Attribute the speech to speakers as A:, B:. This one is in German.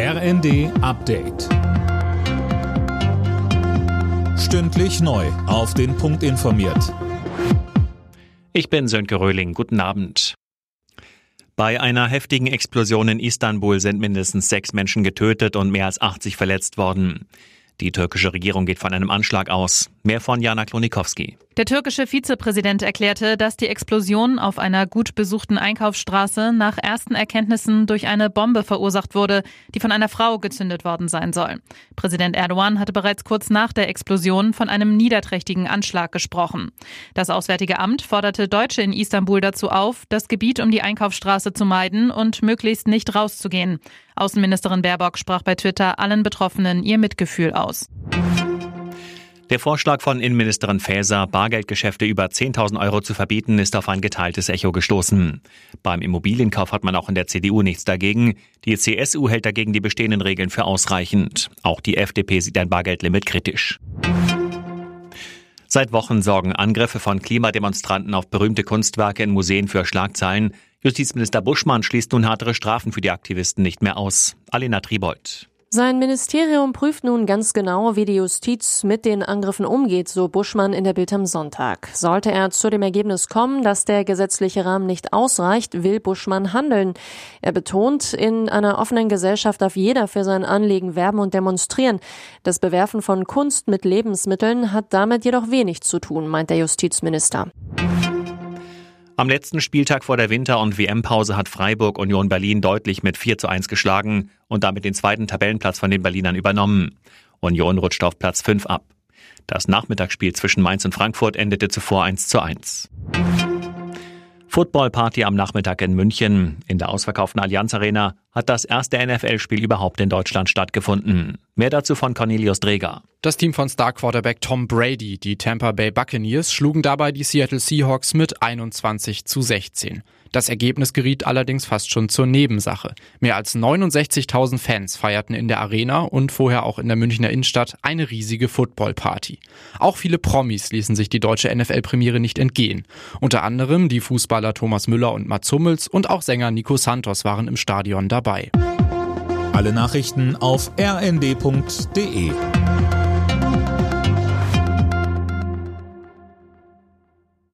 A: RND Update. Stündlich neu. Auf den Punkt informiert.
B: Ich bin Sönke Röhling. Guten Abend. Bei einer heftigen Explosion in Istanbul sind mindestens sechs Menschen getötet und mehr als 80 verletzt worden. Die türkische Regierung geht von einem Anschlag aus. Mehr von Jana Klonikowski.
C: Der türkische Vizepräsident erklärte, dass die Explosion auf einer gut besuchten Einkaufsstraße nach ersten Erkenntnissen durch eine Bombe verursacht wurde, die von einer Frau gezündet worden sein soll. Präsident Erdogan hatte bereits kurz nach der Explosion von einem niederträchtigen Anschlag gesprochen. Das Auswärtige Amt forderte Deutsche in Istanbul dazu auf, das Gebiet um die Einkaufsstraße zu meiden und möglichst nicht rauszugehen. Außenministerin Baerbock sprach bei Twitter allen Betroffenen ihr Mitgefühl aus.
B: Der Vorschlag von Innenministerin Faeser, Bargeldgeschäfte über 10.000 Euro zu verbieten, ist auf ein geteiltes Echo gestoßen. Beim Immobilienkauf hat man auch in der CDU nichts dagegen. Die CSU hält dagegen die bestehenden Regeln für ausreichend. Auch die FDP sieht ein Bargeldlimit kritisch. Seit Wochen sorgen Angriffe von Klimademonstranten auf berühmte Kunstwerke in Museen für Schlagzeilen. Justizminister Buschmann schließt nun härtere Strafen für die Aktivisten nicht mehr aus. Alena Tribold.
D: Sein Ministerium prüft nun ganz genau, wie die Justiz mit den Angriffen umgeht, so Buschmann in der Bild am Sonntag. Sollte er zu dem Ergebnis kommen, dass der gesetzliche Rahmen nicht ausreicht, will Buschmann handeln. Er betont, in einer offenen Gesellschaft darf jeder für sein Anliegen werben und demonstrieren. Das Bewerfen von Kunst mit Lebensmitteln hat damit jedoch wenig zu tun, meint der Justizminister.
B: Am letzten Spieltag vor der Winter- und WM-Pause hat Freiburg Union Berlin deutlich mit 4 zu 1 geschlagen und damit den zweiten Tabellenplatz von den Berlinern übernommen. Union rutscht auf Platz 5 ab. Das Nachmittagsspiel zwischen Mainz und Frankfurt endete zuvor 1 zu 1. Footballparty am Nachmittag in München. In der ausverkauften Allianz Arena hat das erste NFL-Spiel überhaupt in Deutschland stattgefunden. Mehr dazu von Cornelius Dreger.
E: Das Team von Star-Quarterback Tom Brady, die Tampa Bay Buccaneers, schlugen dabei die Seattle Seahawks mit 21 zu 16. Das Ergebnis geriet allerdings fast schon zur Nebensache. Mehr als 69.000 Fans feierten in der Arena und vorher auch in der Münchner Innenstadt eine riesige Footballparty. Auch viele Promis ließen sich die deutsche NFL-Premiere nicht entgehen. Unter anderem die Fußballer Thomas Müller und Mats Hummels und auch Sänger Nico Santos waren im Stadion dabei.
A: Alle Nachrichten auf rnd.de